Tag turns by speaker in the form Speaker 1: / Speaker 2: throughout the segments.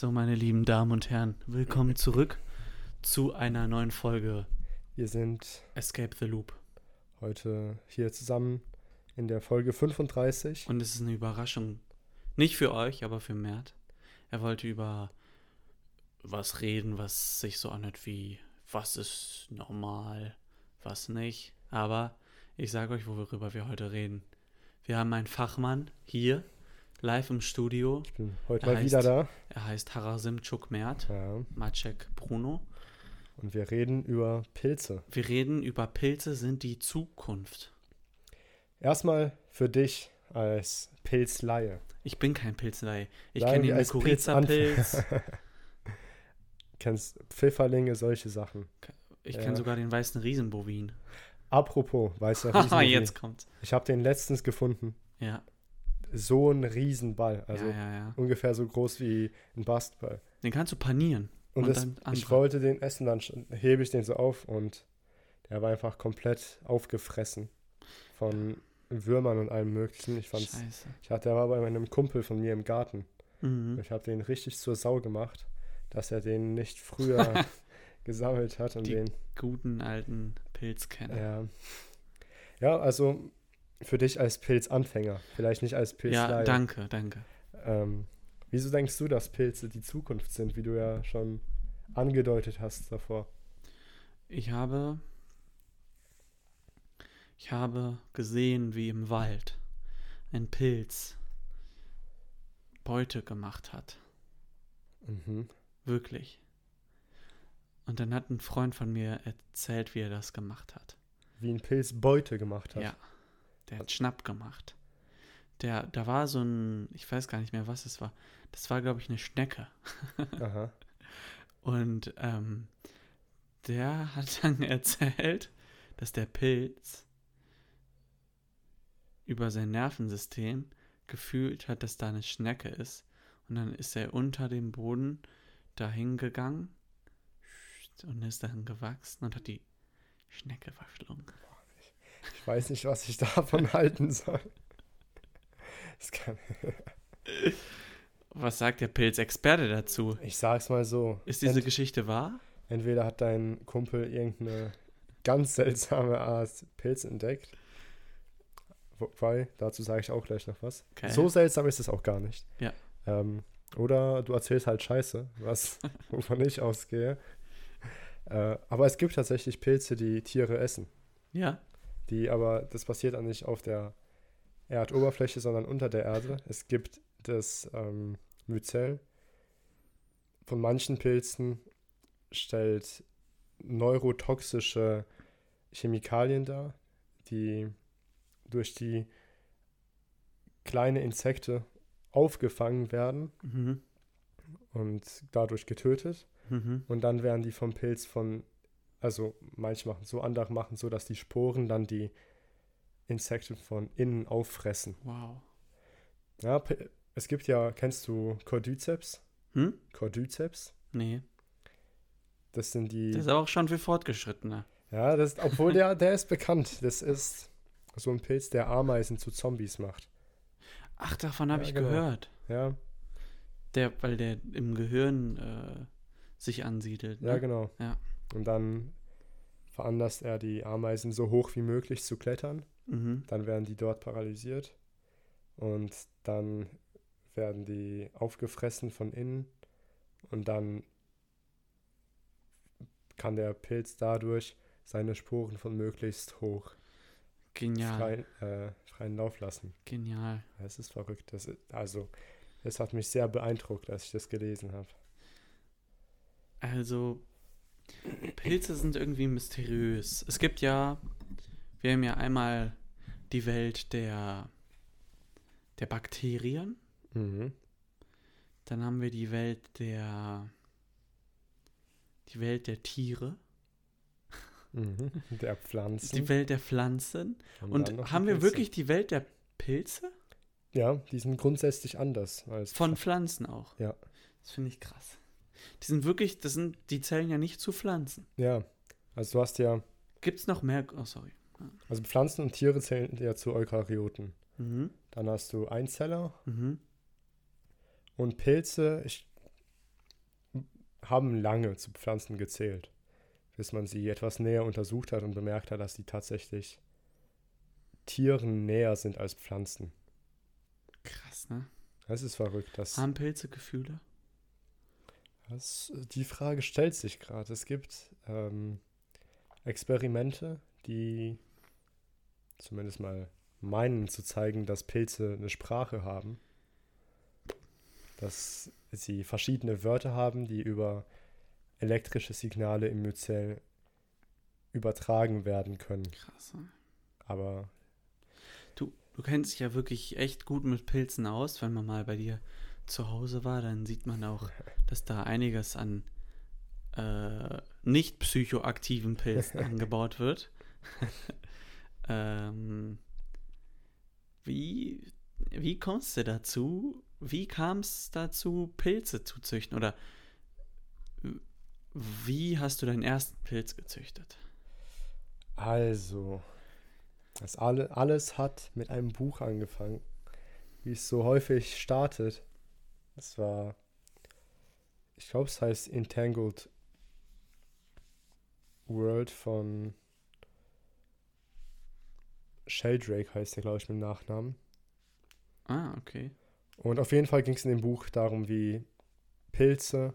Speaker 1: So, meine lieben Damen und Herren, willkommen zurück zu einer neuen Folge
Speaker 2: Wir sind
Speaker 1: Escape the Loop.
Speaker 2: heute hier zusammen in der Folge 35.
Speaker 1: Und es ist eine Überraschung. Nicht für euch, aber für Mert. Er wollte über was reden, was sich so anhört wie, was ist normal, was nicht. Aber ich sage euch, worüber wir heute reden. Wir haben einen Fachmann hier, live im Studio.
Speaker 2: Ich bin heute
Speaker 1: Er
Speaker 2: mal wieder
Speaker 1: heißt-
Speaker 2: da.
Speaker 1: Er heißt Harasimchuk Mert,
Speaker 2: Ja.
Speaker 1: Maciek Bruno.
Speaker 2: Und wir reden über Pilze.
Speaker 1: Wir reden über Pilze sind die Zukunft.
Speaker 2: Erstmal für dich als Pilzlaie.
Speaker 1: Ich bin kein Pilzlei. Ich kenne den Mykorrhiza-Pilz.
Speaker 2: Kennst Pfifferlinge, solche Sachen.
Speaker 1: Ich
Speaker 2: Ja.
Speaker 1: kenne sogar den weißen Riesenbovin.
Speaker 2: Apropos, weißt du,
Speaker 1: Haha,
Speaker 2: Riesenbovin.
Speaker 1: jetzt kommt's.
Speaker 2: ich habe den letztens gefunden.
Speaker 1: Ja,
Speaker 2: So ein Riesenball. Also
Speaker 1: ja, ja, ja.
Speaker 2: ungefähr so groß wie ein Basketball.
Speaker 1: Den kannst du panieren.
Speaker 2: Und,
Speaker 1: Und
Speaker 2: das, ich wollte den essen, dann hebe ich den so auf und der war einfach komplett aufgefressen von Würmern und allem möglichen. Ich fand's,
Speaker 1: Scheiße.
Speaker 2: ich hatte, der war bei meinem Kumpel von mir im Garten.
Speaker 1: Mhm.
Speaker 2: Ich habe den richtig zur Sau gemacht, dass er den nicht früher gesammelt hat und
Speaker 1: Die
Speaker 2: den.
Speaker 1: Guten alten Pilzkenner.
Speaker 2: Ja. ja, also für dich als Pilzanfänger, vielleicht nicht als
Speaker 1: Ja,
Speaker 2: Pilzleihe.
Speaker 1: danke, danke.
Speaker 2: Ähm, wieso denkst du, dass Pilze die Zukunft sind, wie du ja schon angedeutet hast davor?
Speaker 1: Ich habe. Ich habe gesehen, wie im Wald ein Pilz Beute gemacht hat.
Speaker 2: Mhm.
Speaker 1: Wirklich. Und dann hat ein Freund von mir erzählt, wie er das gemacht hat.
Speaker 2: Wie ein Pilz Beute gemacht hat.
Speaker 1: Ja. Der hat Schnapp gemacht. Der, da war so ein, ich weiß gar nicht mehr, was es war. Das war, glaube ich, eine Schnecke.
Speaker 2: Aha.
Speaker 1: Und ähm, der hat dann erzählt, dass der Pilz über sein Nervensystem gefühlt hat, dass da eine Schnecke ist. Und dann ist er unter dem Boden dahin gegangen und ist dann gewachsen und hat die Schnecke verschlungen.
Speaker 2: Ich weiß nicht, was ich davon halten soll.
Speaker 1: Was sagt der Pilzexperte dazu?
Speaker 2: ich sag's mal so.
Speaker 1: Ist diese
Speaker 2: Ent,
Speaker 1: Geschichte wahr?
Speaker 2: entweder hat dein Kumpel irgendeine ganz seltsame Art Pilz entdeckt. Wobei, dazu sage ich auch gleich noch was.
Speaker 1: Okay.
Speaker 2: So seltsam ist es auch gar nicht.
Speaker 1: Ja.
Speaker 2: Ähm, oder du erzählst halt Scheiße, was, wovon ich ausgehe. Äh, aber es gibt tatsächlich Pilze, die Tiere essen.
Speaker 1: Ja.
Speaker 2: Die aber, das passiert dann nicht auf der Erdoberfläche, sondern unter der Erde. Es gibt das ähm, Myzel. Von manchen Pilzen stellt neurotoxische Chemikalien dar, die durch die kleine Insekte aufgefangen werden
Speaker 1: Mhm.
Speaker 2: und dadurch getötet.
Speaker 1: Mhm.
Speaker 2: Und dann werden die vom Pilz von, also manche machen so, andere machen so, dass die Sporen dann die Insekten von innen auffressen.
Speaker 1: Wow.
Speaker 2: Ja, es gibt ja, kennst du Cordyceps?
Speaker 1: Hm?
Speaker 2: Cordyceps?
Speaker 1: Nee.
Speaker 2: Das sind die,
Speaker 1: Das ist auch schon für Fortgeschrittene.
Speaker 2: ja, das, obwohl der, der ist bekannt. Das ist so ein Pilz, der Ameisen zu Zombies macht.
Speaker 1: Ach, davon habe
Speaker 2: Ja,
Speaker 1: ich
Speaker 2: genau.
Speaker 1: gehört.
Speaker 2: Ja,
Speaker 1: Der, weil der im Gehirn äh, sich ansiedelt.
Speaker 2: ja,
Speaker 1: Ne?
Speaker 2: genau.
Speaker 1: Ja.
Speaker 2: Und dann veranlasst er die Ameisen so hoch wie möglich zu klettern.
Speaker 1: Mhm.
Speaker 2: Dann werden die dort paralysiert und dann werden die aufgefressen von innen und dann kann der Pilz dadurch seine Sporen von möglichst hoch
Speaker 1: Genial.
Speaker 2: freien, äh, freien Lauf lassen.
Speaker 1: Genial.
Speaker 2: Das ist verrückt. Das ist, also, das hat mich sehr beeindruckt, als ich das gelesen habe.
Speaker 1: Also, Pilze sind irgendwie mysteriös. Es gibt ja, wir haben ja einmal die Welt der, der Bakterien.
Speaker 2: Mhm.
Speaker 1: Dann haben wir die Welt der, die Welt der Tiere.
Speaker 2: Mhm. Der Pflanzen.
Speaker 1: Die Welt der Pflanzen.
Speaker 2: dann
Speaker 1: Und haben wir
Speaker 2: Pilze.
Speaker 1: wirklich die Welt der Pilze?
Speaker 2: Ja, die sind grundsätzlich anders als
Speaker 1: Von Pflanzen auch.
Speaker 2: Ja.
Speaker 1: Das finde ich krass. Die sind wirklich, das sind, die zählen ja nicht zu Pflanzen.
Speaker 2: Ja, also du hast ja,
Speaker 1: Gibt es noch mehr? Oh, sorry.
Speaker 2: also Pflanzen und Tiere zählen ja zu Eukaryoten.
Speaker 1: Mhm.
Speaker 2: Dann hast du Einzeller
Speaker 1: Mhm.
Speaker 2: und Pilze. Ich haben lange zu Pflanzen gezählt, bis man sie etwas näher untersucht hat und bemerkt hat, dass sie tatsächlich Tieren näher sind als Pflanzen.
Speaker 1: Krass, ne?
Speaker 2: Das ist verrückt.
Speaker 1: Haben Pilze Gefühle?
Speaker 2: Das, die Frage stellt sich gerade. Es gibt ähm, Experimente, die zumindest mal meinen zu zeigen, dass Pilze eine Sprache haben. Dass sie verschiedene Wörter haben, die über elektrische Signale im Myzel übertragen werden können.
Speaker 1: Krass. Ne?
Speaker 2: Aber
Speaker 1: Du, du kennst dich ja wirklich echt gut mit Pilzen aus. Wenn man mal bei dir zu Hause war, dann sieht man auch, dass da einiges an äh, nicht psychoaktiven Pilzen angebaut wird. ähm, wie, wie kommst du dazu? Wie kam es dazu, Pilze zu züchten? Oder wie hast du deinen ersten Pilz gezüchtet?
Speaker 2: Also, das alle, alles hat mit einem Buch angefangen, wie es so häufig startet. Es war, ich glaube, es heißt Entangled World von Sheldrake heißt der, glaube ich, mit dem Nachnamen.
Speaker 1: Ah, okay.
Speaker 2: Und auf jeden Fall ging es in dem Buch darum, wie Pilze,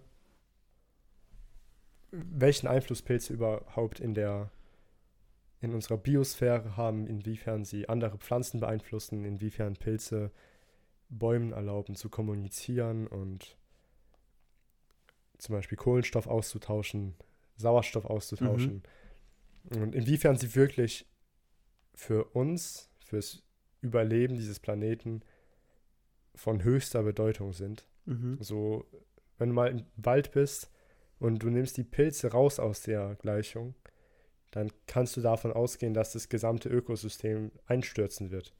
Speaker 2: welchen Einfluss Pilze überhaupt in der in unserer Biosphäre haben, inwiefern sie andere Pflanzen beeinflussen, inwiefern Pilze Bäumen erlauben zu kommunizieren und zum Beispiel Kohlenstoff auszutauschen, Sauerstoff auszutauschen und inwiefern sie wirklich für uns, fürs Überleben dieses Planeten von höchster Bedeutung sind.
Speaker 1: Mhm.
Speaker 2: So, wenn du mal im Wald bist und du nimmst die Pilze raus aus der Gleichung, dann kannst du davon ausgehen, dass das gesamte Ökosystem einstürzen wird.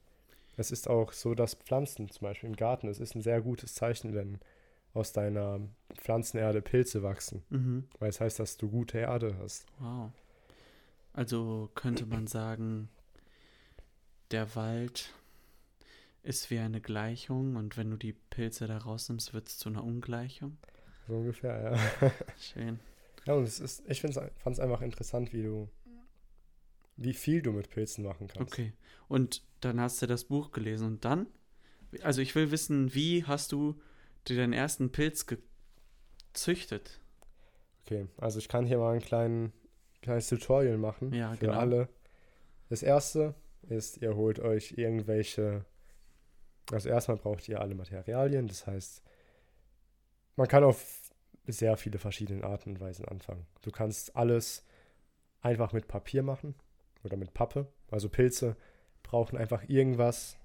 Speaker 2: Es ist auch so, dass Pflanzen, zum Beispiel im Garten, es ist ein sehr gutes Zeichen, wenn aus deiner Pflanzenerde Pilze wachsen,
Speaker 1: Mhm.
Speaker 2: weil es heißt, dass du gute Erde hast.
Speaker 1: Wow. Also könnte man sagen, der Wald ist wie eine Gleichung und wenn du die Pilze da rausnimmst, wird es zu einer Ungleichung.
Speaker 2: So ungefähr, ja.
Speaker 1: Schön.
Speaker 2: Ja, und es ist, ich fand es einfach interessant, wie du, wie viel du mit Pilzen machen kannst.
Speaker 1: Okay. Und dann hast du das Buch gelesen und dann? Also ich will wissen, wie hast du dir deinen ersten Pilz gezüchtet?
Speaker 2: Okay, also ich kann hier mal ein kleinen, kleines Tutorial machen
Speaker 1: Ja,
Speaker 2: für
Speaker 1: genau.
Speaker 2: alle. Das erste ist, ihr holt euch irgendwelche, also erstmal braucht ihr alle Materialien, das heißt, man kann auf sehr viele verschiedene Arten und Weisen anfangen. Du kannst alles einfach mit Papier machen oder mit Pappe. Also Pilze brauchen einfach irgendwas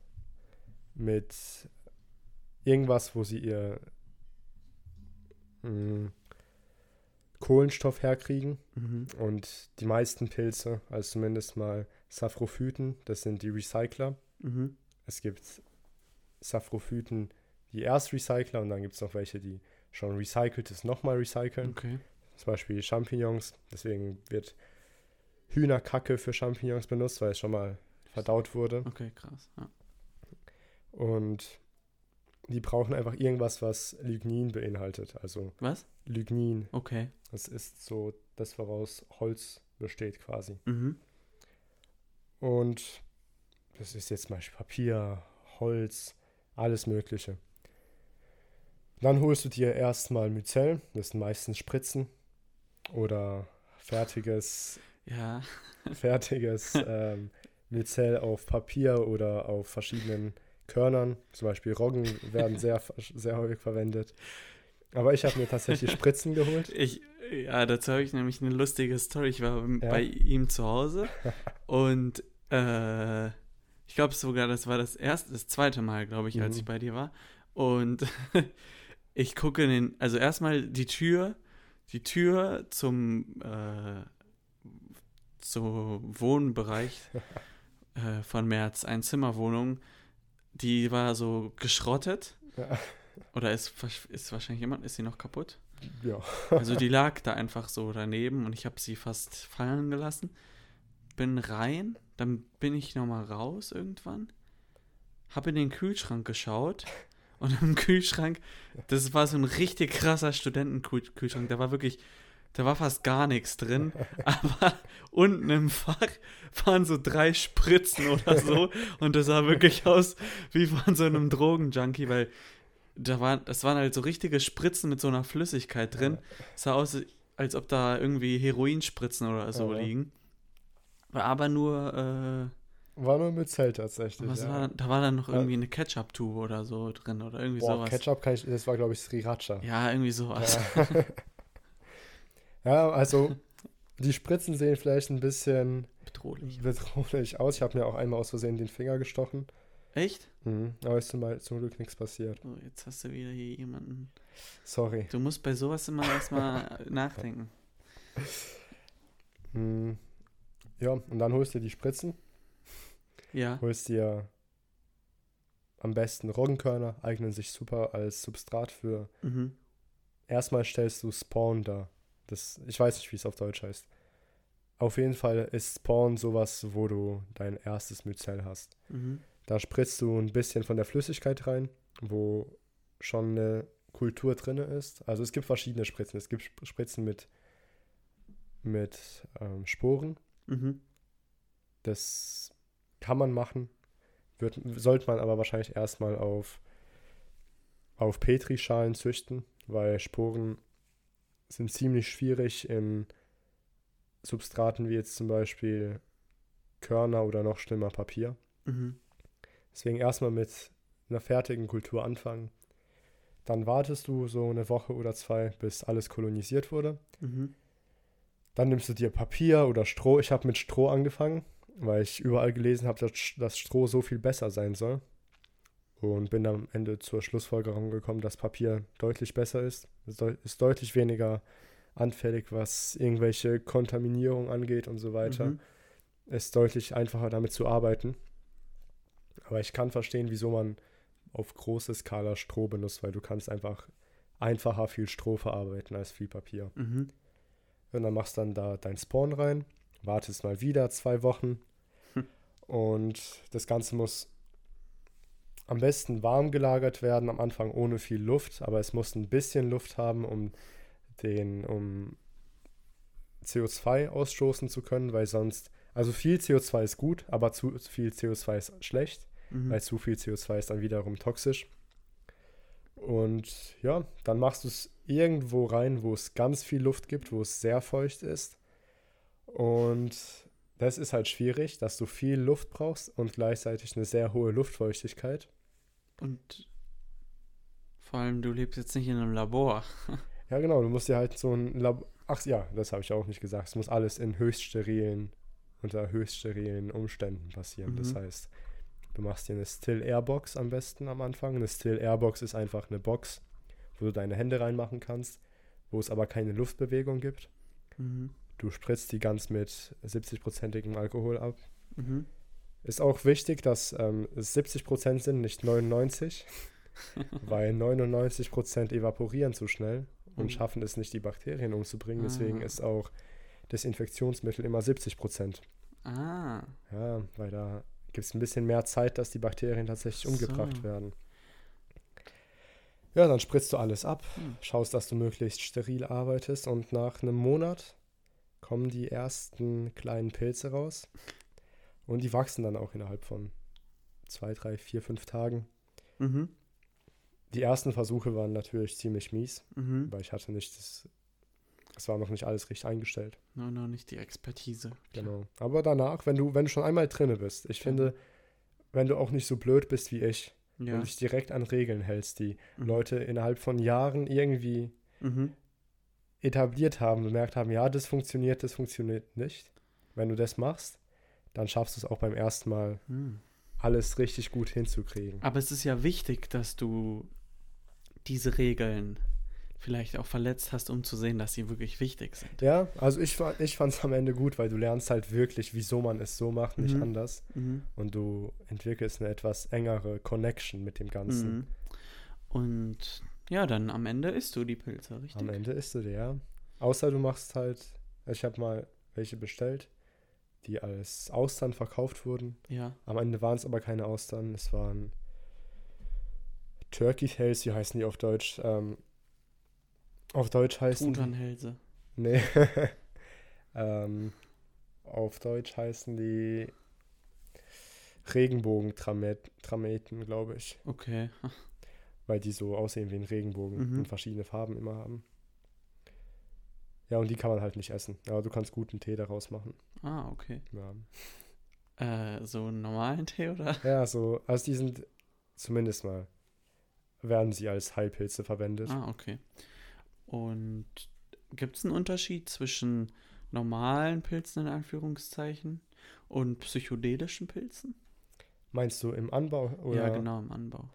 Speaker 2: mit irgendwas, wo sie ihr mh, Kohlenstoff herkriegen.
Speaker 1: Mhm.
Speaker 2: Und die meisten Pilze, also zumindest mal Saprophyten, das sind die Recycler.
Speaker 1: Mhm.
Speaker 2: Es gibt Saprophyten, die erst Recycler und dann gibt es noch welche, die schon recyceltes nochmal recyceln.
Speaker 1: Okay.
Speaker 2: Zum Beispiel Champignons. Deswegen wird Hühnerkacke für Champignons benutzt, weil es schon mal verdaut wurde.
Speaker 1: Okay, krass. Ja.
Speaker 2: Und die brauchen einfach irgendwas, was Lignin beinhaltet. Also
Speaker 1: Was?
Speaker 2: Lignin.
Speaker 1: Okay.
Speaker 2: Das ist so das, woraus Holz besteht quasi.
Speaker 1: Mhm.
Speaker 2: Und das ist jetzt zum Beispiel Papier, Holz, alles Mögliche. Dann holst du dir erstmal Myzel, das sind meistens Spritzen oder fertiges,
Speaker 1: Ja.
Speaker 2: fertiges ähm, Myzel auf Papier oder auf verschiedenen Körnern. Zum Beispiel Roggen werden sehr, sehr häufig verwendet. Aber ich habe mir tatsächlich Spritzen geholt.
Speaker 1: Ich, ja, dazu habe ich nämlich eine lustige Story. Ich war
Speaker 2: Ja.
Speaker 1: bei ihm zu Hause und äh, ich glaube sogar, das war das erste, das zweite Mal, glaube ich, als
Speaker 2: Mhm.
Speaker 1: ich bei dir war. Und ich gucke in den, also erstmal die Tür, die Tür zum, äh, zum Wohnbereich äh, von März, ein Zimmerwohnung, die war so geschrottet.
Speaker 2: Ja.
Speaker 1: Oder ist, ist wahrscheinlich jemand, ist sie noch kaputt?
Speaker 2: Ja.
Speaker 1: Also die lag da einfach so daneben und ich habe sie fast fallen gelassen. Bin rein, dann bin ich nochmal raus irgendwann. Habe in den Kühlschrank geschaut Und im Kühlschrank, das war so ein richtig krasser Studentenkühlschrank. Da war wirklich, da war fast gar nichts drin. Aber unten im Fach waren so drei Spritzen oder so. Und das sah wirklich aus wie von so einem Drogenjunkie, weil da waren, das waren halt so richtige Spritzen mit so einer Flüssigkeit drin. Es sah aus, als ob da irgendwie Heroinspritzen oder so
Speaker 2: Ja.
Speaker 1: liegen. War aber nur, äh,
Speaker 2: War nur mit Zelt tatsächlich. ja.
Speaker 1: war, da war dann noch irgendwie eine Ketchup-Tube oder so drin oder irgendwie
Speaker 2: Boah,
Speaker 1: sowas.
Speaker 2: Ketchup ich, das war glaube ich Sriracha.
Speaker 1: Ja, irgendwie sowas.
Speaker 2: Ja. ja, also die Spritzen sehen vielleicht ein bisschen
Speaker 1: Bedrohlich.
Speaker 2: bedrohlich aus. Ich habe mir auch einmal aus Versehen den Finger gestochen.
Speaker 1: Echt?
Speaker 2: Mhm. Aber ist zum, zum Glück nichts passiert.
Speaker 1: Oh, jetzt hast du wieder hier jemanden.
Speaker 2: Sorry.
Speaker 1: Du musst bei sowas immer erstmal nachdenken.
Speaker 2: Mhm. Ja, und dann holst du die Spritzen,
Speaker 1: Ja.
Speaker 2: holst dir am besten Roggenkörner, eignen sich super als Substrat für.
Speaker 1: Mhm.
Speaker 2: Erstmal stellst du Spawn da. Das, ich weiß nicht, wie es auf Deutsch heißt. Auf jeden Fall ist Spawn sowas, wo du dein erstes Myzel hast.
Speaker 1: Mhm.
Speaker 2: Da spritzt du ein bisschen von der Flüssigkeit rein, wo schon eine Kultur drin ist. Also es gibt verschiedene Spritzen. Es gibt Sp- Spritzen mit, mit ähm, Sporen.
Speaker 1: Mhm.
Speaker 2: Das kann man machen. Wird, sollte man aber wahrscheinlich erstmal auf, auf Petrischalen züchten, weil Sporen sind ziemlich schwierig in Substraten wie jetzt zum Beispiel Körner oder noch schlimmer Papier.
Speaker 1: Mhm.
Speaker 2: Deswegen erstmal mit einer fertigen Kultur anfangen. Dann wartest du so eine Woche oder zwei, bis alles kolonisiert wurde.
Speaker 1: Mhm.
Speaker 2: Dann nimmst du dir Papier oder Stroh. Ich habe mit Stroh angefangen, weil ich überall gelesen habe, dass, dass Stroh so viel besser sein soll. Und bin am Ende zur Schlussfolgerung gekommen, dass Papier deutlich besser ist. Es ist deutlich weniger anfällig, was irgendwelche Kontaminierung angeht und so weiter.
Speaker 1: Mhm.
Speaker 2: ist deutlich einfacher damit zu arbeiten. Aber ich kann verstehen, wieso man auf große Skala Stroh benutzt, weil du kannst einfach einfacher viel Stroh verarbeiten als viel Papier.
Speaker 1: Mhm.
Speaker 2: Und dann machst dann da dein Spawn rein, wartest mal wieder zwei Wochen
Speaker 1: Hm.
Speaker 2: und das Ganze muss am besten warm gelagert werden, am Anfang ohne viel Luft, aber es muss ein bisschen Luft haben, um den, um CO2 ausstoßen zu können, weil sonst, also viel CO2 ist gut, aber zu viel CO2 ist schlecht,
Speaker 1: Mhm.
Speaker 2: weil zu viel CO2 ist dann wiederum toxisch. Und ja, dann machst du es irgendwo rein, wo es ganz viel Luft gibt, wo es sehr feucht ist. Und das ist halt schwierig, dass du viel Luft brauchst und gleichzeitig eine sehr hohe Luftfeuchtigkeit.
Speaker 1: Und vor allem, du lebst jetzt nicht in einem Labor.
Speaker 2: Ja, genau, du musst dir halt so ein Lab Ach ja, das habe ich auch nicht gesagt. Es muss alles in höchst sterilen, unter höchst sterilen Umständen passieren. Das
Speaker 1: Mhm.
Speaker 2: heißt, du machst dir eine Still Air Box am besten am Anfang. Eine Still Air Box ist einfach eine Box, wo du deine Hände reinmachen kannst, wo es aber keine Luftbewegung gibt.
Speaker 1: Mhm.
Speaker 2: Du spritzt die ganz mit 70-prozentigem Alkohol ab.
Speaker 1: Mhm.
Speaker 2: Ist auch wichtig, dass ähm, es 70% sind, nicht 99%, weil 99% evaporieren zu schnell und
Speaker 1: Mhm.
Speaker 2: schaffen es nicht, die Bakterien umzubringen. Deswegen
Speaker 1: Ah.
Speaker 2: ist auch das Infektionsmittel immer 70%.
Speaker 1: Ah.
Speaker 2: Ja, weil da gibt es ein bisschen mehr Zeit, dass die Bakterien tatsächlich
Speaker 1: So.
Speaker 2: umgebracht werden. Ja, dann spritzt du alles ab,
Speaker 1: Hm.
Speaker 2: schaust, dass du möglichst steril arbeitest und nach einem Monat kommen die ersten kleinen Pilze raus und die wachsen dann auch innerhalb von zwei, drei, vier, fünf Tagen.
Speaker 1: Mhm.
Speaker 2: Die ersten Versuche waren natürlich ziemlich mies,
Speaker 1: Mhm.
Speaker 2: weil ich hatte nicht das, es war noch nicht alles richtig eingestellt.
Speaker 1: Noch nicht die Expertise.
Speaker 2: Genau. Aber danach, wenn du, wenn du schon einmal drinne bist, ich finde, wenn du auch nicht so blöd bist wie ich
Speaker 1: Ja.
Speaker 2: und dich direkt an Regeln hältst, die
Speaker 1: Mhm.
Speaker 2: Leute innerhalb von Jahren irgendwie
Speaker 1: Mhm.
Speaker 2: etabliert haben, bemerkt haben, ja, das funktioniert, das funktioniert nicht. Wenn du das machst, dann schaffst du es auch beim ersten Mal,
Speaker 1: Mhm.
Speaker 2: alles richtig gut hinzukriegen.
Speaker 1: Aber es ist ja wichtig, dass du diese Regeln vielleicht auch verletzt hast, um zu sehen, dass sie wirklich wichtig sind.
Speaker 2: Ja, also ich, ich fand es am Ende gut, weil du lernst halt wirklich, wieso man es so macht, nicht
Speaker 1: Mhm.
Speaker 2: anders.
Speaker 1: Mhm.
Speaker 2: Und du entwickelst eine etwas engere Connection mit dem Ganzen.
Speaker 1: Mhm. Und ja, dann am Ende isst du die Pilze, richtig?
Speaker 2: Am Ende isst du dir, ja. Außer du machst halt, ich habe mal welche bestellt, die als Austern verkauft wurden.
Speaker 1: Ja.
Speaker 2: Am Ende waren es aber keine Austern, es waren Turkey Tails, wie heißen die auf Deutsch? Ähm, auf Deutsch heißen die,
Speaker 1: Truthahnhälse.
Speaker 2: Nee. ähm, auf Deutsch heißen die Regenbogen-Trameten, glaube ich.
Speaker 1: Okay.
Speaker 2: Weil die so aussehen wie ein Regenbogen
Speaker 1: Mhm.
Speaker 2: und verschiedene Farben immer haben. Ja, und die kann man halt nicht essen. Aber du kannst guten Tee daraus machen.
Speaker 1: Ah, okay.
Speaker 2: Ja,
Speaker 1: Äh, so einen normalen Tee oder?
Speaker 2: ja so, also die sind zumindest mal, werden sie als Heilpilze verwendet.
Speaker 1: Ah, okay. Und gibt es einen Unterschied zwischen normalen Pilzen in Anführungszeichen und psychedelischen Pilzen?
Speaker 2: Meinst du im Anbau? Oder?
Speaker 1: Ja, genau, im Anbau.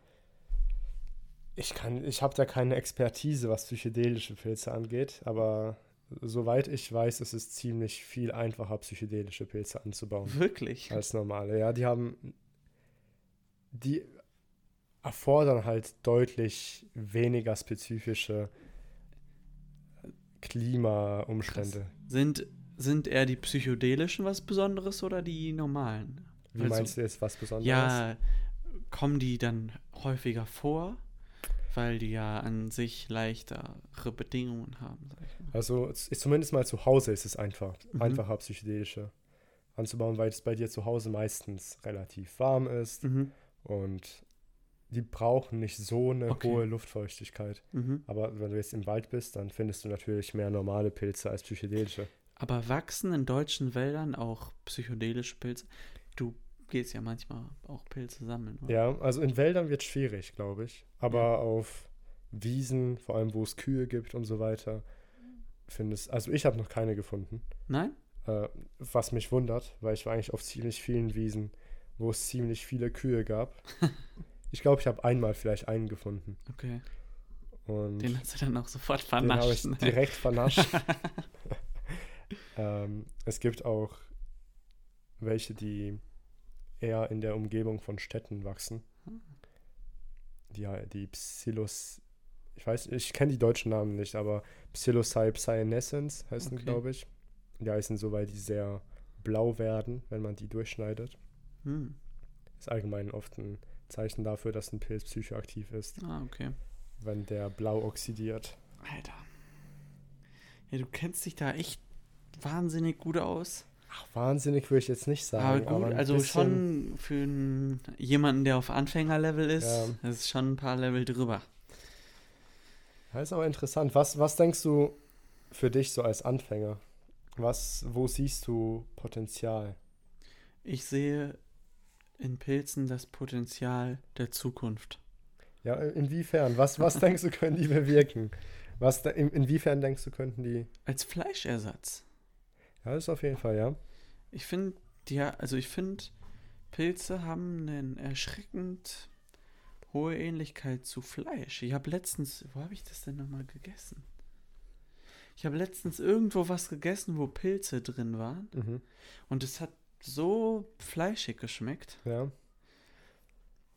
Speaker 2: Ich kann, ich habe da keine Expertise, was psychedelische Pilze angeht, aber soweit ich weiß, ist es ziemlich viel einfacher, psychedelische Pilze anzubauen
Speaker 1: Wirklich?
Speaker 2: als normale. Ja, die haben, die erfordern halt deutlich weniger spezifische Klimaumstände.
Speaker 1: Sind, sind eher die psychedelischen was Besonderes oder die normalen?
Speaker 2: Wie
Speaker 1: Also-
Speaker 2: meinst du jetzt was Besonderes?
Speaker 1: Ja, kommen die dann häufiger vor, weil die ja an sich leichtere Bedingungen haben.
Speaker 2: Also ist zumindest mal zu Hause ist es einfach,
Speaker 1: Mhm.
Speaker 2: einfacher, psychedelische anzubauen, weil es bei dir zu Hause meistens relativ warm ist
Speaker 1: Mhm.
Speaker 2: und die brauchen nicht so eine
Speaker 1: Okay.
Speaker 2: hohe Luftfeuchtigkeit.
Speaker 1: Mhm.
Speaker 2: Aber wenn du jetzt im Wald bist, dann findest du natürlich mehr normale Pilze als psychedelische.
Speaker 1: Aber wachsen in deutschen Wäldern auch psychedelische Pilze? Du gehst ja manchmal auch Pilze sammeln, oder?
Speaker 2: Ja, also in Wäldern wird es schwierig, glaube ich. Aber
Speaker 1: Ja.
Speaker 2: auf Wiesen, vor allem wo es Kühe gibt und so weiter, findest also ich habe noch keine gefunden.
Speaker 1: Nein?
Speaker 2: Äh, was mich wundert, weil ich war eigentlich auf ziemlich vielen Wiesen, wo es ziemlich viele Kühe gab. ich glaube, ich habe einmal vielleicht einen gefunden.
Speaker 1: Okay.
Speaker 2: Und
Speaker 1: Den hast du dann auch sofort
Speaker 2: den habe
Speaker 1: vernascht.
Speaker 2: ich
Speaker 1: ne?
Speaker 2: direkt vernascht. ähm, es gibt auch welche, die eher in der Umgebung von Städten wachsen.
Speaker 1: Hm.
Speaker 2: Die, die Psilos, ich weiß, ich kenne die deutschen Namen nicht, aber Psilocybe cyanescens heißen,
Speaker 1: Okay.
Speaker 2: glaube ich. Die heißen so, weil die sehr blau werden, wenn man die durchschneidet.
Speaker 1: Hm.
Speaker 2: Ist allgemein oft ein Zeichen dafür, dass ein Pilz psychoaktiv ist,
Speaker 1: Ah, okay.
Speaker 2: wenn der blau oxidiert.
Speaker 1: Alter. Ja, du kennst dich da echt wahnsinnig gut aus.
Speaker 2: Ach, wahnsinnig würde ich jetzt nicht sagen.
Speaker 1: Aber gut,
Speaker 2: ein
Speaker 1: also
Speaker 2: bisschen-
Speaker 1: schon für jemanden, der auf Anfängerlevel ist,
Speaker 2: Ja.
Speaker 1: ist schon ein paar Level drüber.
Speaker 2: Das ist aber interessant. Was, was denkst du für dich so als Anfänger? Was, wo siehst du Potenzial?
Speaker 1: Ich sehe in Pilzen das Potenzial der Zukunft.
Speaker 2: Ja, inwiefern? Was, was denkst du, können die bewirken? Was, in, inwiefern denkst du, könnten die.
Speaker 1: Als Fleischersatz.
Speaker 2: Ja, ist auf jeden Fall, ja.
Speaker 1: Ich finde, ja, also ich finde, Pilze haben eine erschreckend hohe Ähnlichkeit zu Fleisch. Ich habe letztens, wo habe ich das denn nochmal gegessen? Ich habe letztens irgendwo was gegessen, wo Pilze drin waren.
Speaker 2: Mhm.
Speaker 1: Und es hat so fleischig geschmeckt.
Speaker 2: Ja.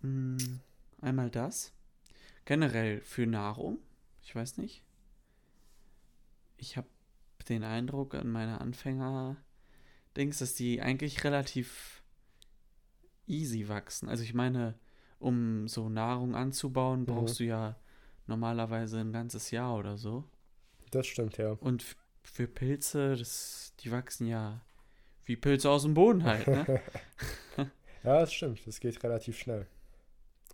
Speaker 1: Mm, Einmal das. Generell für Nahrung. Ich weiß nicht. Ich habe den Eindruck an meiner Anfänger-Dings, dass die eigentlich relativ easy wachsen. Also ich meine, um so Nahrung anzubauen, brauchst du ja normalerweise ein ganzes Jahr oder so.
Speaker 2: Das stimmt, ja.
Speaker 1: Und für Pilze, das, die wachsen ja wie Pilze aus dem Boden halt, ne?
Speaker 2: Ja, das stimmt. Das geht relativ schnell.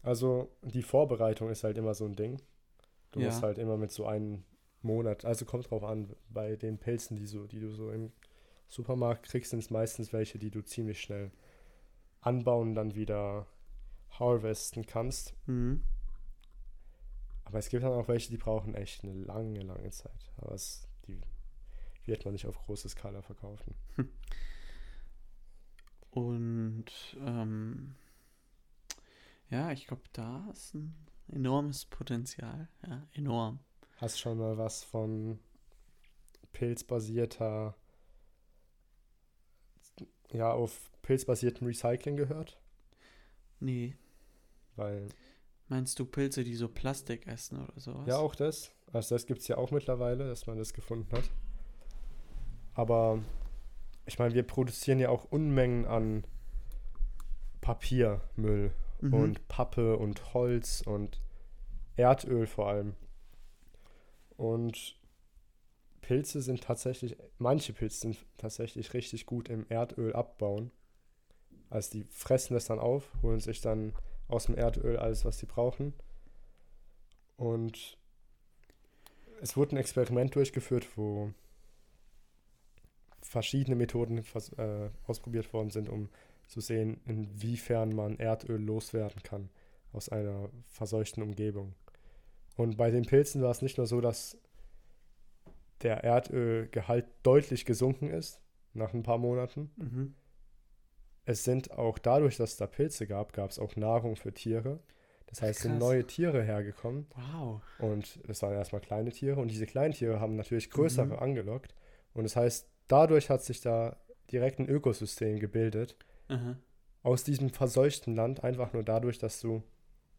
Speaker 2: Also, die Vorbereitung ist halt immer so ein Ding. Du
Speaker 1: Ja.
Speaker 2: musst halt immer mit so einem Monat, also kommt drauf an, bei den Pilzen, die, so, die du so im Supermarkt kriegst, sind es meistens welche, die du ziemlich schnell anbauen dann wieder harvesten kannst.
Speaker 1: Mhm.
Speaker 2: Aber es gibt dann auch welche, die brauchen echt eine lange, lange Zeit. Aber es, die wird man nicht auf große Skala verkaufen.
Speaker 1: Und ähm, ja, ich glaube, da ist ein enormes Potenzial. Ja, enorm.
Speaker 2: Hast schon mal was von pilzbasierter, ja, auf pilzbasiertem Recycling gehört?
Speaker 1: Nee.
Speaker 2: Weil,
Speaker 1: Meinst du Pilze, die so Plastik essen oder sowas?
Speaker 2: ja, auch das. Also das gibt es ja auch mittlerweile, dass man das gefunden hat. Aber ich meine, wir produzieren ja auch Unmengen an Papiermüll
Speaker 1: Mhm.
Speaker 2: und Pappe und Holz und Erdöl vor allem. Und Pilze sind tatsächlich, manche Pilze sind tatsächlich richtig gut im Erdöl abbauen. Also die fressen das dann auf, holen sich dann aus dem Erdöl alles, was sie brauchen. Und es wurde ein Experiment durchgeführt, wo verschiedene Methoden äh, ausprobiert worden sind, um zu sehen, inwiefern man Erdöl loswerden kann aus einer verseuchten Umgebung. Und bei den Pilzen war es nicht nur so, dass der Erdölgehalt deutlich gesunken ist nach ein paar Monaten. Mhm. Es sind auch dadurch, dass es da Pilze gab, gab es auch Nahrung für Tiere. Das heißt, Krass. sind neue Tiere hergekommen.
Speaker 1: Wow.
Speaker 2: Und es waren erstmal kleine Tiere. Und diese kleinen Tiere haben natürlich größere mhm. angelockt. Und das heißt, dadurch hat sich da direkt ein Ökosystem gebildet. Mhm. Aus diesem verseuchten Land, einfach nur dadurch, dass du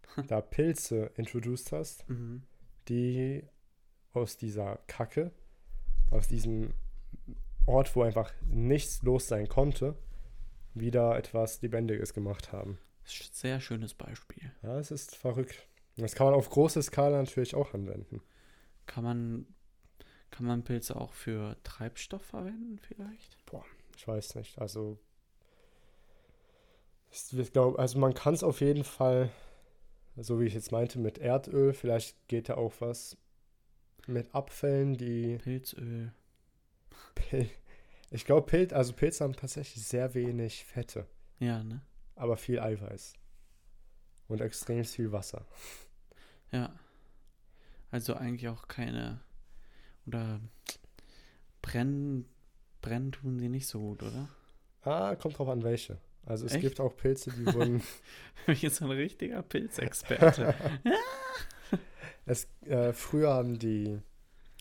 Speaker 2: da Pilze introduced hast, mhm. die aus dieser Kacke, aus diesem Ort, wo einfach nichts los sein konnte, wieder etwas Lebendiges gemacht haben.
Speaker 1: Sehr schönes Beispiel.
Speaker 2: Ja, es ist verrückt. Das kann man auf große Skala natürlich auch anwenden.
Speaker 1: Kann man, kann man Pilze auch für Treibstoff verwenden vielleicht?
Speaker 2: Boah, ich weiß nicht. Also, ich glaube, also man kann es auf jeden Fall, so wie ich jetzt meinte, mit Erdöl, vielleicht geht da auch was mit Abfällen, die.
Speaker 1: Pilzöl.
Speaker 2: Pil ich glaube, Pilz, also Pilze haben tatsächlich sehr wenig Fette.
Speaker 1: Ja, ne?
Speaker 2: Aber viel Eiweiß. Und extrem viel Wasser.
Speaker 1: Ja. Also eigentlich auch keine. Oder brennen, brennen tun sie nicht so gut, oder?
Speaker 2: Ah, kommt drauf an welche. Also es Echt? gibt auch Pilze, die wurden.
Speaker 1: ich bin so ein richtiger Pilzexperte.
Speaker 2: es, äh, früher haben die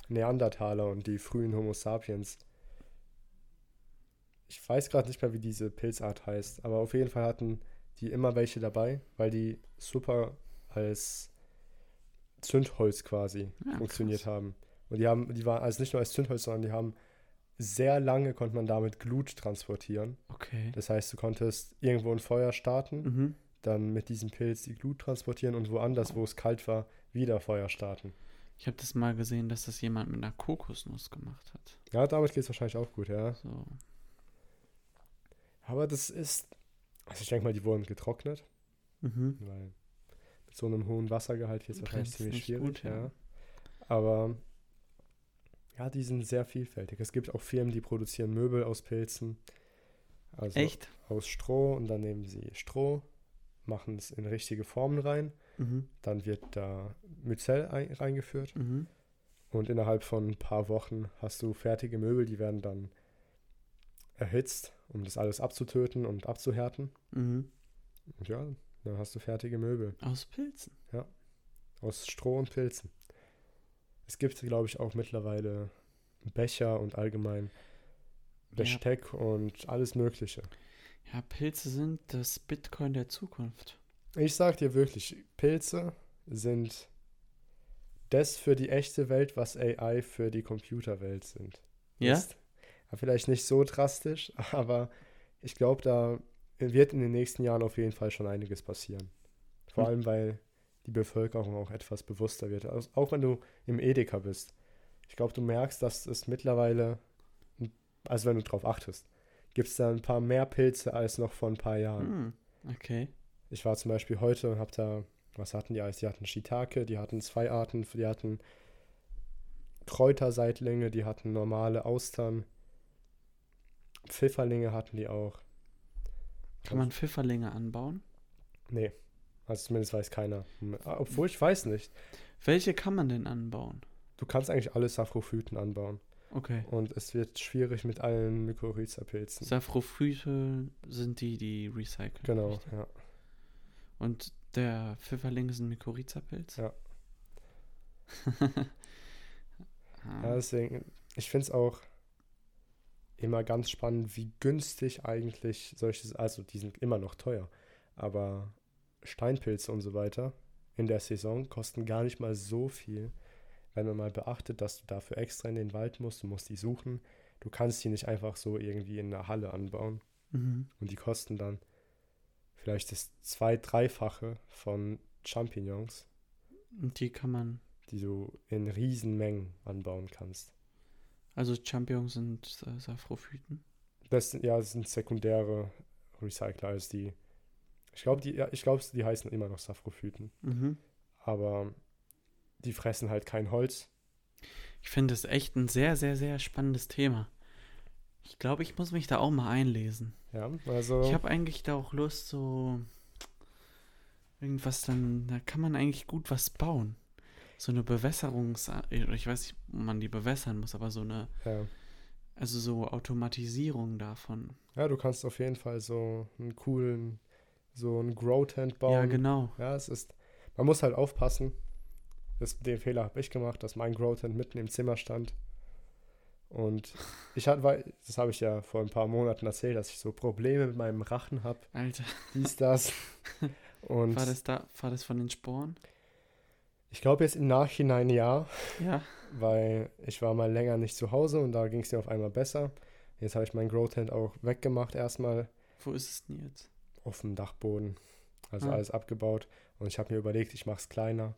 Speaker 2: Neandertaler und die frühen Homo sapiens ich weiß gerade nicht mehr, wie diese Pilzart heißt, aber auf jeden Fall hatten die immer welche dabei, weil die super als Zündholz quasi ja, funktioniert krass. haben. Und die haben, die waren also nicht nur als Zündholz, sondern die haben sehr lange konnte man damit Glut transportieren.
Speaker 1: Okay.
Speaker 2: Das heißt, du konntest irgendwo ein Feuer starten, mhm. dann mit diesem Pilz die Glut transportieren und woanders, wo es kalt war, wieder Feuer starten.
Speaker 1: Ich habe das mal gesehen, dass das jemand mit einer Kokosnuss gemacht hat.
Speaker 2: Ja, damit geht es wahrscheinlich auch gut, ja.
Speaker 1: So.
Speaker 2: Aber das ist, also ich denke mal, die wurden getrocknet. Mhm. Weil mit so einem hohen Wassergehalt hier ist wahrscheinlich ziemlich schwierig. Gut, ja. ja. Aber ja, die sind sehr vielfältig. Es gibt auch Firmen, die produzieren Möbel aus Pilzen. Also
Speaker 1: Echt?
Speaker 2: aus Stroh und dann nehmen sie Stroh, machen es in richtige Formen rein. Mhm. Dann wird da Myzel reingeführt. Mhm. Und innerhalb von ein paar Wochen hast du fertige Möbel, die werden dann erhitzt, um das alles abzutöten und abzuhärten. Mhm. Und ja, dann hast du fertige Möbel.
Speaker 1: Aus Pilzen?
Speaker 2: Ja. Aus Stroh und Pilzen. Es gibt, glaube ich, auch mittlerweile Becher und allgemein Besteck ja. und alles Mögliche.
Speaker 1: Ja, Pilze sind das Bitcoin der Zukunft.
Speaker 2: Ich sag dir wirklich, Pilze sind das für die echte Welt, was AI für die Computerwelt sind.
Speaker 1: Ja?
Speaker 2: Ist, vielleicht nicht so drastisch, aber ich glaube, da wird in den nächsten Jahren auf jeden Fall schon einiges passieren. Vor hm. allem, weil die Bevölkerung auch etwas bewusster wird. Also auch wenn du im Edeka bist. Ich glaube, du merkst, dass es mittlerweile, also wenn du drauf achtest, gibt es da ein paar mehr Pilze als noch vor ein paar Jahren.
Speaker 1: Hm. Okay.
Speaker 2: Ich war zum Beispiel heute und habe da, was hatten die alles? Die hatten Shiitake, die hatten zwei Arten, die hatten Kräuterseitlinge, die hatten normale Austern, Pfifferlinge hatten die auch.
Speaker 1: Kann man Pfifferlinge anbauen?
Speaker 2: Nee. Also zumindest weiß keiner. Obwohl ich weiß nicht.
Speaker 1: Welche kann man denn anbauen?
Speaker 2: Du kannst eigentlich alle Saprophyten anbauen.
Speaker 1: Okay.
Speaker 2: Und es wird schwierig mit allen Mykorrhiza-Pilzen.
Speaker 1: Saprophyte sind die, die recyceln.
Speaker 2: Genau, richtig? ja.
Speaker 1: Und der Pfifferling ist ein Mykorrhiza-Pilz?
Speaker 2: Ja. ja, deswegen, ich finde es auch immer ganz spannend, wie günstig eigentlich solches, also die sind immer noch teuer, aber Steinpilze und so weiter in der Saison kosten gar nicht mal so viel, wenn man mal beachtet, dass du dafür extra in den Wald musst, du musst die suchen. Du kannst die nicht einfach so irgendwie in der Halle anbauen. Mhm. Und die kosten dann vielleicht das zwei-, dreifache von Champignons.
Speaker 1: Und die kann man.
Speaker 2: die du in Riesenmengen anbauen kannst.
Speaker 1: Also Champignons sind äh, Saprophyten.
Speaker 2: Das sind, ja, das sind sekundäre Recycler als die. Ich glaube, die, ja, ich glaube, die heißen immer noch Saprophyten.
Speaker 1: Mhm.
Speaker 2: Aber die fressen halt kein Holz.
Speaker 1: Ich finde das echt ein sehr, sehr, sehr spannendes Thema. Ich glaube, ich muss mich da auch mal einlesen.
Speaker 2: Ja, also.
Speaker 1: Ich habe eigentlich da auch Lust, so irgendwas dann, da kann man eigentlich gut was bauen. So eine Bewässerungs, ich weiß nicht, ob man die bewässern muss, aber so eine,
Speaker 2: ja.
Speaker 1: also so Automatisierung davon.
Speaker 2: ja, du kannst auf jeden Fall so einen coolen, so einen Grow-Tent bauen.
Speaker 1: Ja, genau.
Speaker 2: Ja, es ist. Man muss halt aufpassen. Das, den Fehler habe ich gemacht, dass mein Grow-Tent mitten im Zimmer stand. Und ich hatte, das habe ich ja vor ein paar Monaten erzählt, dass ich so Probleme mit meinem Rachen habe.
Speaker 1: Alter,
Speaker 2: Dies, das. Und
Speaker 1: war das da, war das von den Sporen?
Speaker 2: ich glaube jetzt im Nachhinein ja,
Speaker 1: Ja.
Speaker 2: weil ich war mal länger nicht zu Hause und da ging es mir auf einmal besser. Jetzt habe ich mein Grow-Tent auch weggemacht erstmal
Speaker 1: Wo ist es denn jetzt?
Speaker 2: Auf dem Dachboden. Also
Speaker 1: Ah.
Speaker 2: alles abgebaut. Und ich habe mir überlegt, ich mache es kleiner,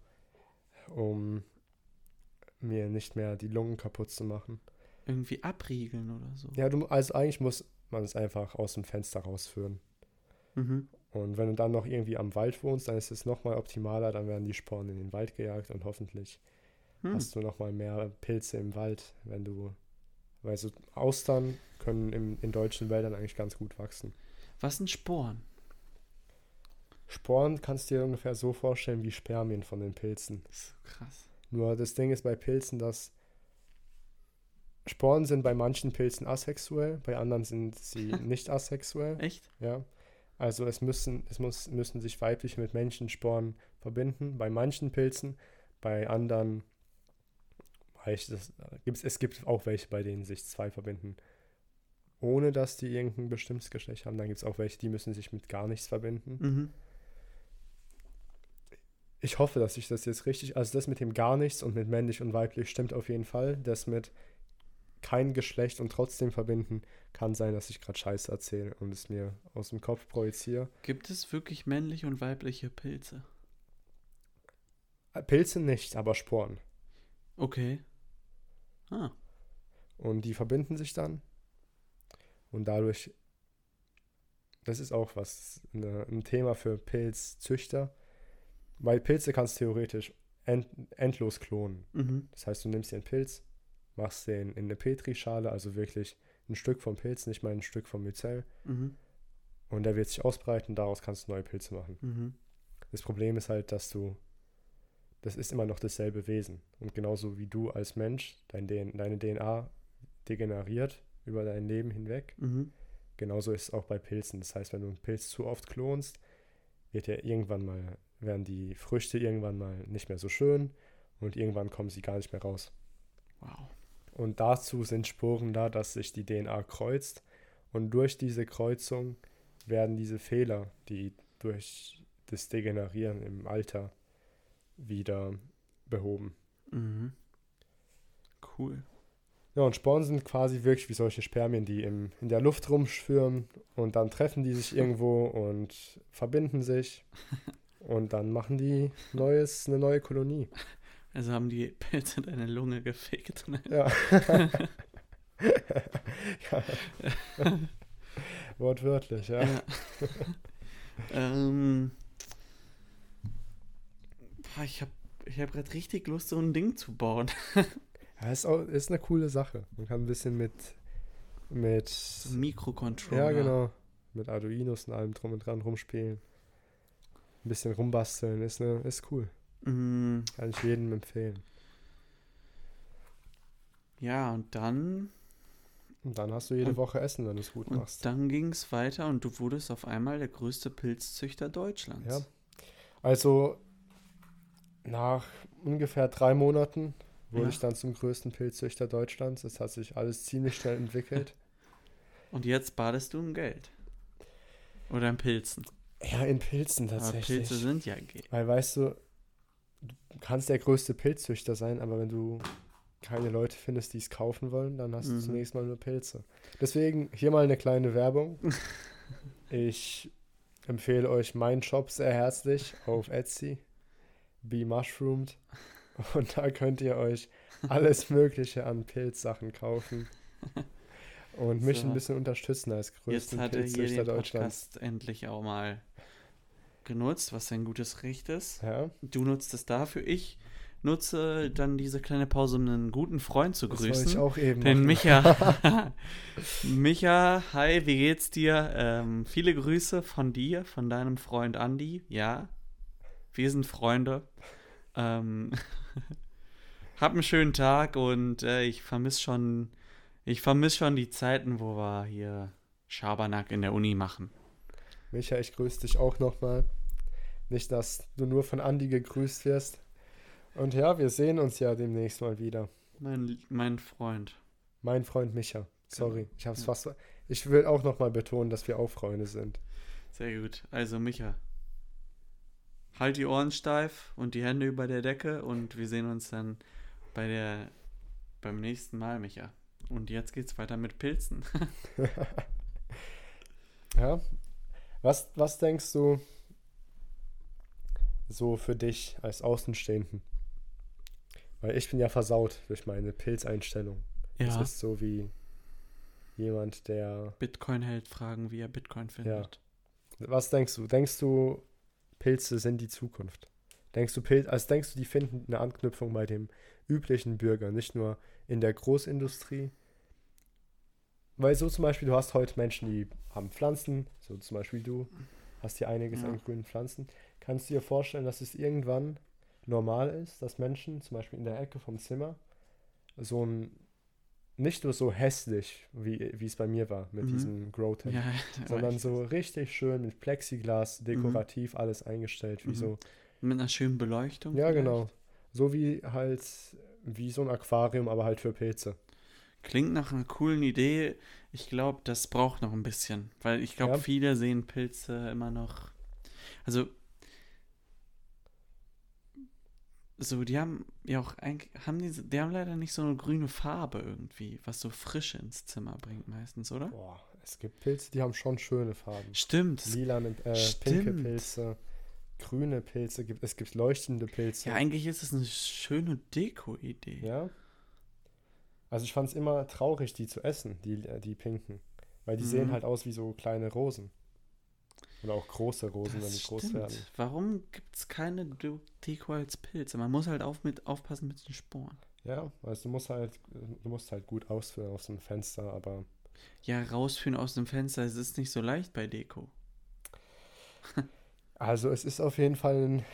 Speaker 2: um mir nicht mehr die Lungen kaputt zu machen.
Speaker 1: Irgendwie abriegeln oder so.
Speaker 2: Ja, du, also eigentlich muss man es einfach aus dem Fenster rausführen.
Speaker 1: Mhm.
Speaker 2: Und wenn du dann noch irgendwie am Wald wohnst, dann ist es nochmal optimaler, dann werden die Sporen in den Wald gejagt und hoffentlich
Speaker 1: Hm.
Speaker 2: hast du nochmal mehr Pilze im Wald, wenn du, weil so Austern können im, in deutschen Wäldern eigentlich ganz gut wachsen.
Speaker 1: Was sind Sporen?
Speaker 2: Sporen kannst du dir ungefähr so vorstellen wie Spermien von den Pilzen.
Speaker 1: Das ist so krass.
Speaker 2: Nur das Ding ist bei Pilzen, dass Sporen sind bei manchen Pilzen asexuell, bei anderen sind sie nicht asexuell.
Speaker 1: Echt?
Speaker 2: Ja. Also es müssen, es muss, müssen sich weibliche mit männlichen Sporen verbinden. Bei manchen Pilzen, bei anderen ich, das, gibt's, es gibt auch welche, bei denen sich zwei verbinden, ohne dass die irgendein bestimmtes Geschlecht haben. Dann gibt es auch welche, die müssen sich mit gar nichts verbinden.
Speaker 1: Mhm.
Speaker 2: Ich hoffe, dass ich das jetzt richtig, also das mit dem gar nichts und mit männlich und weiblich stimmt auf jeden Fall. Das mit kein Geschlecht und trotzdem verbinden kann sein, dass ich gerade Scheiße erzähle und es mir aus dem Kopf projiziere.
Speaker 1: Gibt es wirklich männliche und weibliche Pilze?
Speaker 2: Äh, Pilze nicht, aber Sporen.
Speaker 1: Okay. Ah.
Speaker 2: Und die verbinden sich dann. Und dadurch, das ist auch was, eine, ein Thema für Pilzzüchter. Weil Pilze kannst du theoretisch end, endlos klonen.
Speaker 1: Mhm.
Speaker 2: Das heißt, du nimmst dir einen Pilz, machst den in eine Petrischale, also wirklich ein Stück vom Pilz, nicht mal ein Stück vom Myzel.
Speaker 1: Mhm.
Speaker 2: Und der wird sich ausbreiten, daraus kannst du neue Pilze machen.
Speaker 1: Mhm.
Speaker 2: Das Problem ist halt, dass du, das ist immer noch dasselbe Wesen. Und genauso wie du als Mensch, dein DN, deine DNA degeneriert über dein Leben hinweg,
Speaker 1: Mhm.
Speaker 2: genauso ist es auch bei Pilzen. Das heißt, wenn du einen Pilz zu oft klonst, wird er irgendwann mal, werden die Früchte irgendwann mal nicht mehr so schön und irgendwann kommen sie gar nicht mehr raus.
Speaker 1: Wow.
Speaker 2: Und dazu sind Sporen da, dass sich die DNA kreuzt. Und durch diese Kreuzung werden diese Fehler, die durch das Degenerieren im Alter wieder behoben.
Speaker 1: Mhm. Cool.
Speaker 2: Ja, und Sporen sind quasi wirklich wie solche Spermien, die im, in der Luft rumschwirren und dann treffen die sich irgendwo und verbinden sich und dann machen die neues, eine neue Kolonie.
Speaker 1: Also haben die Pilze deine Lunge gefickt. Ne?
Speaker 2: Ja. ja. Wortwörtlich, ja.
Speaker 1: Ja. ähm, boah, ich habe ich hab gerade richtig Lust, so ein Ding zu bauen.
Speaker 2: Ja, ist, auch, ist eine coole Sache. Man kann ein bisschen mit, mit
Speaker 1: Mikrocontroller.
Speaker 2: ja genau, mit Arduinos und allem drum und dran rumspielen. Ein bisschen rumbasteln, ist, eine, ist cool.
Speaker 1: Mm,
Speaker 2: Kann ich jedem empfehlen.
Speaker 1: ja, und dann,
Speaker 2: Und dann hast du jede
Speaker 1: Und-
Speaker 2: Woche Essen, wenn du es gut
Speaker 1: und
Speaker 2: machst.
Speaker 1: dann ging es weiter und du wurdest auf einmal der größte Pilzzüchter Deutschlands.
Speaker 2: Ja. Also nach ungefähr drei Monaten wurde
Speaker 1: Ja.
Speaker 2: ich dann zum größten Pilzzüchter Deutschlands. Es hat sich alles ziemlich schnell entwickelt.
Speaker 1: Und jetzt badest du in Geld. Oder in Pilzen.
Speaker 2: Ja, in Pilzen
Speaker 1: Aber
Speaker 2: tatsächlich.
Speaker 1: Pilze sind ja Geld.
Speaker 2: Weil weißt du, du kannst der größte Pilzzüchter sein, aber wenn du keine Leute findest, die es kaufen wollen, dann hast
Speaker 1: Mhm.
Speaker 2: du zunächst mal nur Pilze. Deswegen hier mal eine kleine Werbung. ich empfehle euch meinen Shop sehr herzlich auf Etsy Be Mushroomed. Und da könnt ihr euch alles Mögliche an Pilzsachen kaufen. Und mich
Speaker 1: So.
Speaker 2: ein bisschen unterstützen als
Speaker 1: Jetzt
Speaker 2: größten
Speaker 1: hat er hier
Speaker 2: Pilzzüchter
Speaker 1: den
Speaker 2: Deutschlands.
Speaker 1: Podcast endlich auch mal genutzt, was ein gutes Recht ist.
Speaker 2: Ja,
Speaker 1: Du nutzt es dafür. Ich nutze dann diese kleine Pause, um einen guten Freund zu
Speaker 2: das wollte ich
Speaker 1: grüßen.
Speaker 2: auch eben
Speaker 1: Den
Speaker 2: machen.
Speaker 1: Micha. Micha, hi, wie geht's dir? Ähm, viele Grüße von dir, von deinem Freund Andi. Ja, wir sind Freunde. Ähm, hab einen schönen Tag und äh, ich vermisse schon, ich vermisse schon die Zeiten, wo wir hier Schabernack in der Uni machen.
Speaker 2: Micha, ich grüße dich auch nochmal. Nicht, dass du nur von Andi gegrüßt wirst. Und ja, wir sehen uns ja demnächst mal wieder.
Speaker 1: Mein, mein Freund.
Speaker 2: Mein Freund Micha. Sorry, ich hab's
Speaker 1: Ja.
Speaker 2: fast. Ich will auch nochmal betonen, dass wir auch Freunde sind.
Speaker 1: Sehr gut. Also, Micha, halt die Ohren steif und die Hände über der Decke und wir sehen uns dann bei der beim nächsten Mal, Micha. Und jetzt geht's weiter mit Pilzen.
Speaker 2: Ja. Was, was denkst du so für dich als Außenstehenden? Weil ich bin ja versaut durch meine Pilzeinstellung. Das
Speaker 1: Ja.
Speaker 2: ist so wie jemand, der.
Speaker 1: Bitcoin-Held fragen, wie er Bitcoin findet.
Speaker 2: Was denkst du? Denkst du, Pilze sind die Zukunft? Denkst du, Pilz, also denkst du, die finden eine Anknüpfung bei dem üblichen Bürger, nicht nur in der Großindustrie? Weil so zum Beispiel, du hast heute Menschen, die haben Pflanzen, so zum Beispiel du, hast hier einiges
Speaker 1: Ja.
Speaker 2: an grünen Pflanzen. Kannst du dir vorstellen, dass es irgendwann normal ist, dass Menschen zum Beispiel in der Ecke vom Zimmer so ein, nicht nur so hässlich, wie, wie es bei mir war mit
Speaker 1: Mhm.
Speaker 2: diesem Grow Tent,
Speaker 1: Ja,
Speaker 2: sondern so richtig schön mit Plexiglas, dekorativ alles eingestellt, wie
Speaker 1: Mhm.
Speaker 2: so.
Speaker 1: mit einer schönen Beleuchtung.
Speaker 2: Ja,
Speaker 1: vielleicht.
Speaker 2: genau. So wie halt, wie so ein Aquarium, aber halt für Pilze.
Speaker 1: Klingt nach einer coolen Idee. Ich glaube, das braucht noch ein bisschen, weil ich glaube,
Speaker 2: Ja.
Speaker 1: viele sehen Pilze immer noch. Also so, die haben ja auch eigentlich, haben die, die haben leider nicht so eine grüne Farbe irgendwie, was so Frische ins Zimmer bringt meistens, oder?
Speaker 2: Boah, es gibt Pilze, die haben schon schöne Farben.
Speaker 1: Stimmt.
Speaker 2: Lilane, äh, pinke
Speaker 1: Stimmt.
Speaker 2: Pilze, grüne Pilze, gibt, es gibt leuchtende Pilze.
Speaker 1: Ja, eigentlich ist es eine schöne Deko-Idee.
Speaker 2: Ja. Also ich fand es immer traurig, die zu essen, die, äh, die pinken. Weil die sehen
Speaker 1: Mhm.
Speaker 2: halt aus wie so kleine Rosen. Oder auch große Rosen, wenn die
Speaker 1: Das
Speaker 2: groß
Speaker 1: stimmt.
Speaker 2: werden.
Speaker 1: Warum gibt es keine De- Deko als Pilze? Man muss halt auf mit, aufpassen mit den Sporen.
Speaker 2: Ja, also du musst halt, du musst halt gut ausführen aus dem Fenster, aber
Speaker 1: Ja, rausführen aus dem Fenster, es ist nicht so leicht bei Deko.
Speaker 2: also es ist auf jeden Fall ein,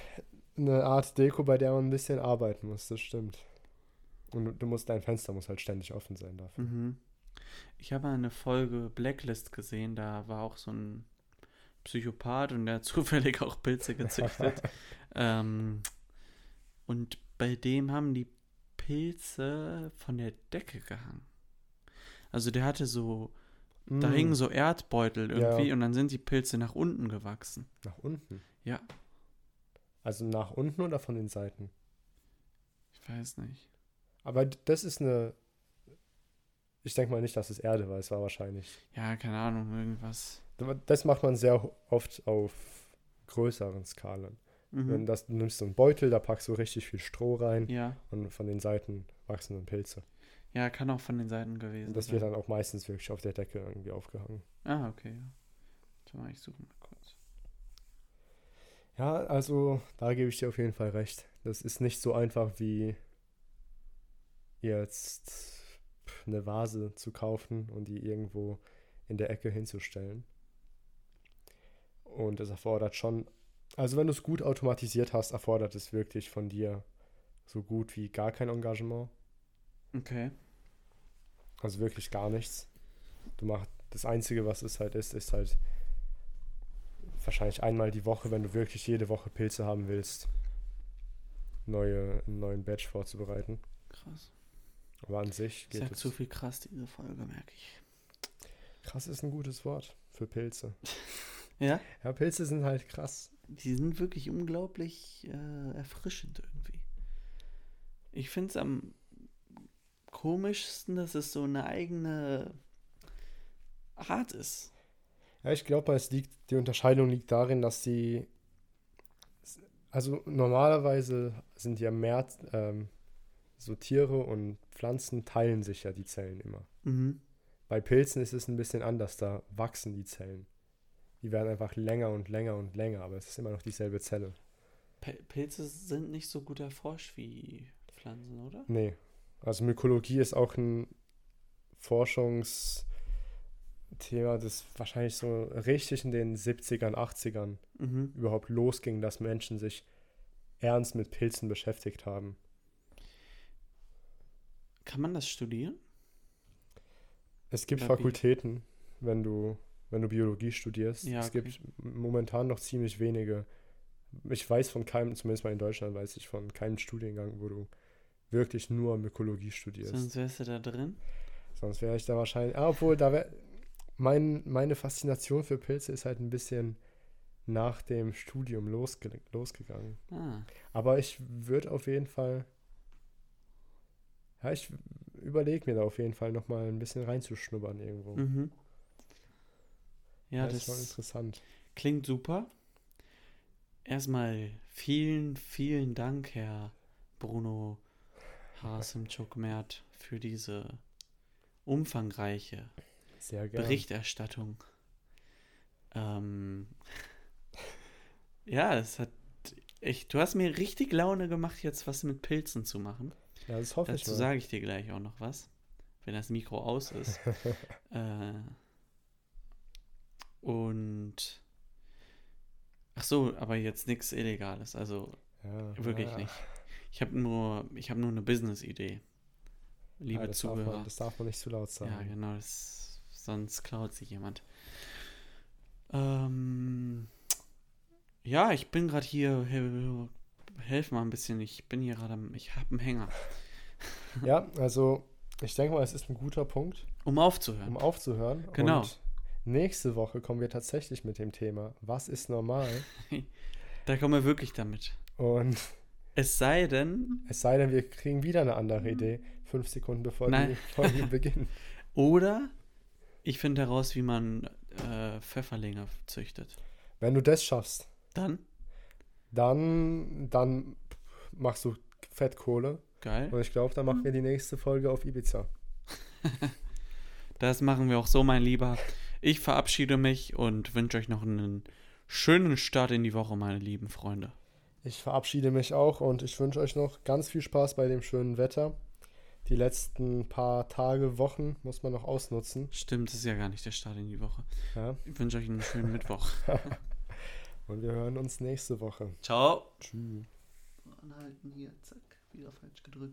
Speaker 2: eine Art Deko, bei der man ein bisschen arbeiten muss, das stimmt. Und du- musst, dein Fenster muss halt ständig offen sein dafür.
Speaker 1: Mhm. Ich habe eine Folge Blacklist gesehen, da war auch so ein Psychopath und der hat zufällig auch Pilze gezüchtet. ähm, und bei dem haben die Pilze von der Decke gehangen. Also der hatte so, da
Speaker 2: Mm,
Speaker 1: hingen so Erdbeutel irgendwie
Speaker 2: Ja.
Speaker 1: und dann sind die Pilze nach unten gewachsen.
Speaker 2: Nach unten.
Speaker 1: Ja.
Speaker 2: Also nach unten oder von den Seiten?
Speaker 1: Ich weiß nicht.
Speaker 2: Aber das ist eine. Ich denke mal nicht, dass es Erde war, es war wahrscheinlich.
Speaker 1: Ja, keine Ahnung, irgendwas.
Speaker 2: Das macht man sehr oft auf größeren Skalen.
Speaker 1: Mhm.
Speaker 2: das, du nimmst so einen Beutel, da packst du richtig viel Stroh rein
Speaker 1: Ja.
Speaker 2: und von den Seiten wachsen dann Pilze.
Speaker 1: Ja, kann auch von den Seiten gewesen
Speaker 2: Und das
Speaker 1: sein.
Speaker 2: wird dann auch meistens wirklich auf der Decke irgendwie aufgehangen.
Speaker 1: Ah, okay, ja. Ich suche mal kurz.
Speaker 2: Ja, also da gebe ich dir auf jeden Fall recht. Das ist nicht so einfach wie jetzt eine Vase zu kaufen und die irgendwo in der Ecke hinzustellen. Und es erfordert schon, also wenn du es gut automatisiert hast, erfordert es wirklich von dir so gut wie gar kein Engagement.
Speaker 1: Okay.
Speaker 2: Also wirklich gar nichts. Du machst das Einzige, was es halt ist, ist halt wahrscheinlich einmal die Woche, wenn du wirklich jede Woche Pilze haben willst, neue, einen neuen Batch vorzubereiten.
Speaker 1: Krass.
Speaker 2: Aber an sich
Speaker 1: Ich
Speaker 2: geht
Speaker 1: sag
Speaker 2: es.
Speaker 1: zu viel krass diese Folge, merke ich.
Speaker 2: Krass ist ein gutes Wort für Pilze.
Speaker 1: Ja?
Speaker 2: Ja, Pilze sind halt krass.
Speaker 1: Die sind wirklich unglaublich äh, erfrischend irgendwie. Ich finde es am komischsten, dass es so eine eigene Art ist.
Speaker 2: Ja, ich glaube, es liegt, die Unterscheidung liegt darin, dass sie Also normalerweise sind ja mehr, ähm, so Tiere und Pflanzen teilen sich ja die Zellen immer.
Speaker 1: Mhm.
Speaker 2: Bei Pilzen ist es ein bisschen anders, da wachsen die Zellen. Die werden einfach länger und länger und länger, aber es ist immer noch dieselbe Zelle.
Speaker 1: P Pilze sind nicht so gut erforscht wie Pflanzen, oder?
Speaker 2: Nee. Also Mykologie ist auch ein Forschungsthema, das wahrscheinlich so richtig in den 70ern, 80ern
Speaker 1: Mhm.
Speaker 2: überhaupt losging, dass Menschen sich ernst mit Pilzen beschäftigt haben.
Speaker 1: Kann man das studieren?
Speaker 2: Es gibt
Speaker 1: Oder wie?
Speaker 2: Fakultäten, wenn du, wenn du Biologie studierst.
Speaker 1: Ja,
Speaker 2: es
Speaker 1: okay.
Speaker 2: gibt momentan noch ziemlich wenige. Ich weiß von keinem, zumindest mal in Deutschland, weiß ich von keinem Studiengang, wo du wirklich nur Mykologie studierst.
Speaker 1: Sonst wärst du da drin.
Speaker 2: Sonst wäre ich da wahrscheinlich. Ah, obwohl, da wäre. Mein, meine Faszination für Pilze ist halt ein bisschen nach dem Studium losge losgegangen.
Speaker 1: Ah.
Speaker 2: Aber ich würde auf jeden Fall. Ja, ich überlege mir da auf jeden Fall nochmal ein bisschen reinzuschnuppern irgendwo.
Speaker 1: Mhm. Ja,
Speaker 2: das ist schon
Speaker 1: das
Speaker 2: interessant.
Speaker 1: klingt super. Erstmal vielen, vielen Dank, Herr Bruno Harasimchuk-Mert, für diese umfangreiche. Berichterstattung. Ähm, ja, es hat echt, du hast mir richtig Laune gemacht, jetzt was mit Pilzen zu machen.
Speaker 2: Ja, das hoffe ich
Speaker 1: Dazu sage ich dir gleich auch noch was, wenn das Mikro aus ist. äh, und ach so, aber jetzt nichts Illegales, also
Speaker 2: ja,
Speaker 1: wirklich
Speaker 2: ja.
Speaker 1: nicht. Ich habe nur, ich habe nur eine Business-Idee, liebe
Speaker 2: ja, das darf,
Speaker 1: Zuhörer.
Speaker 2: man, das darf man nicht zu laut sagen.
Speaker 1: Ja, genau, das, sonst klaut sich jemand. Ähm, ja, ich bin gerade hier, helf mal ein bisschen, ich bin hier gerade, ich habe einen Hänger.
Speaker 2: Ja, also ich denke mal, es ist ein guter Punkt,
Speaker 1: Um aufzuhören.
Speaker 2: um aufzuhören.
Speaker 1: Genau.
Speaker 2: Und nächste Woche kommen wir tatsächlich mit dem Thema, was ist normal?
Speaker 1: Da kommen wir wirklich damit.
Speaker 2: Und
Speaker 1: Es sei denn,
Speaker 2: es sei denn, wir kriegen wieder eine andere Idee, fünf Sekunden bevor
Speaker 1: Nein.
Speaker 2: die Folge beginnt.
Speaker 1: oder ich finde heraus, wie man äh, Pfefferlinge züchtet.
Speaker 2: Wenn du das schaffst,
Speaker 1: Dann,
Speaker 2: dann, dann machst du Fettkohle.
Speaker 1: geil.
Speaker 2: Und ich glaube, dann machen wir die nächste Folge auf Ibiza.
Speaker 1: Das machen wir auch so, mein Lieber. Ich verabschiede mich und wünsche euch noch einen schönen Start in die Woche, meine lieben Freunde.
Speaker 2: Ich verabschiede mich auch und ich wünsche euch noch ganz viel Spaß bei dem schönen Wetter. Die letzten paar Tage, Wochen muss man noch ausnutzen.
Speaker 1: Stimmt, das ist ja gar nicht der Start in die Woche.
Speaker 2: Ja?
Speaker 1: Ich wünsche euch einen schönen Mittwoch.
Speaker 2: Und wir hören uns nächste Woche.
Speaker 1: Ciao.
Speaker 2: Tschüss.
Speaker 1: Anhalten hier, zack, wieder falsch gedrückt.